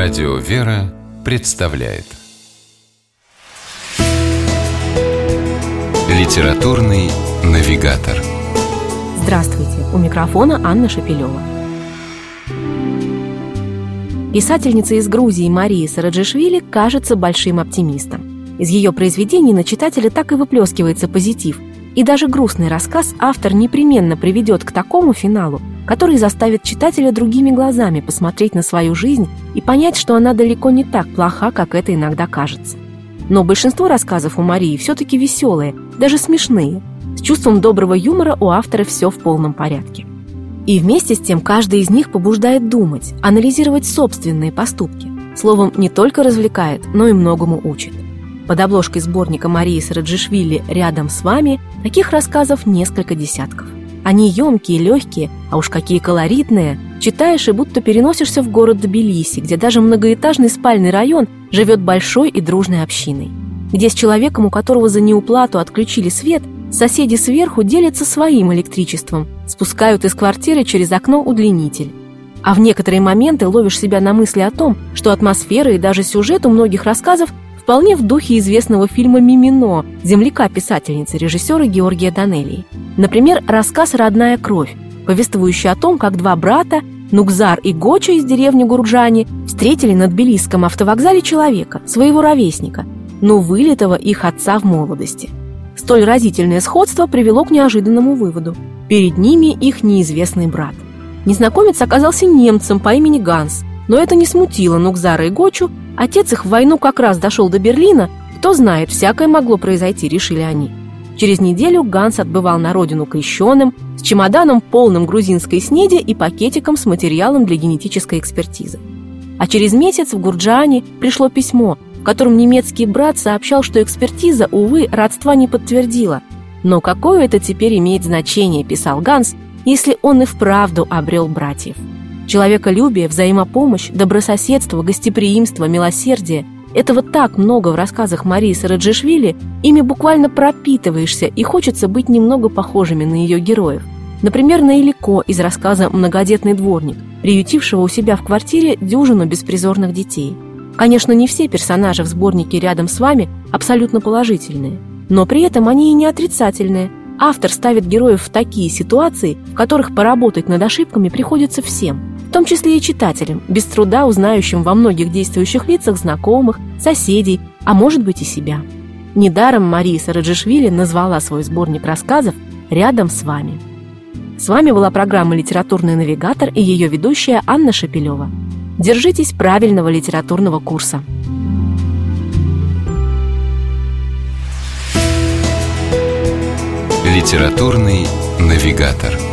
Радио «Вера» представляет Литературный навигатор Здравствуйте! У микрофона Анна Шапилева. Писательница из Грузии Мария Сараджишвили кажется большим оптимистом. Из ее произведений на читателя так и выплескивается позитив, и даже грустный рассказ автор непременно приведет к такому финалу, который заставит читателя другими глазами посмотреть на свою жизнь и понять, что она далеко не так плоха, как это иногда кажется. Но большинство рассказов у Марии все-таки веселые, даже смешные. С чувством доброго юмора у автора все в полном порядке. И вместе с тем каждый из них побуждает думать, анализировать собственные поступки. Словом, не только развлекает, но и многому учит. Под обложкой сборника Марии Сараджишвили «Рядом с вами» таких рассказов несколько десятков. Они емкие, легкие, а уж какие колоритные. Читаешь и будто переносишься в город Тбилиси, где даже многоэтажный спальный район живет большой и дружной общиной. Где с человеком, у которого за неуплату отключили свет, соседи сверху делятся своим электричеством, спускают из квартиры через окно удлинитель. А в некоторые моменты ловишь себя на мысли о том, что атмосфера и даже сюжет у многих рассказов вполне в духе известного фильма «Мимино» земляка писательницы режиссера Георгия Данелии. Например, рассказ «Родная кровь», повествующий о том, как два брата, Нукзар и Гоча из деревни Гурджани, встретили на Тбилисском автовокзале человека, своего ровесника, но вылитого их отца в молодости. Столь разительное сходство привело к неожиданному выводу. Перед ними их неизвестный брат. Незнакомец оказался немцем по имени Ганс, но это не смутило Нукзара и Гочу, Отец их в войну как раз дошел до Берлина. Кто знает, всякое могло произойти, решили они. Через неделю Ганс отбывал на родину крещенным, с чемоданом полным грузинской снеди и пакетиком с материалом для генетической экспертизы. А через месяц в Гурджане пришло письмо, в котором немецкий брат сообщал, что экспертиза, увы, родства не подтвердила. Но какое это теперь имеет значение, писал Ганс, если он и вправду обрел братьев. Человеколюбие, взаимопомощь, добрососедство, гостеприимство, милосердие – этого так много в рассказах Марии Сараджишвили, ими буквально пропитываешься и хочется быть немного похожими на ее героев. Например, на Илико из рассказа «Многодетный дворник», приютившего у себя в квартире дюжину беспризорных детей. Конечно, не все персонажи в сборнике «Рядом с вами» абсолютно положительные, но при этом они и не отрицательные. Автор ставит героев в такие ситуации, в которых поработать над ошибками приходится всем – в том числе и читателям, без труда узнающим во многих действующих лицах знакомых, соседей, а может быть и себя. Недаром Мария Сараджишвили назвала свой сборник рассказов «Рядом с вами». С вами была программа «Литературный навигатор» и ее ведущая Анна Шапилева. Держитесь правильного литературного курса. Литературный навигатор.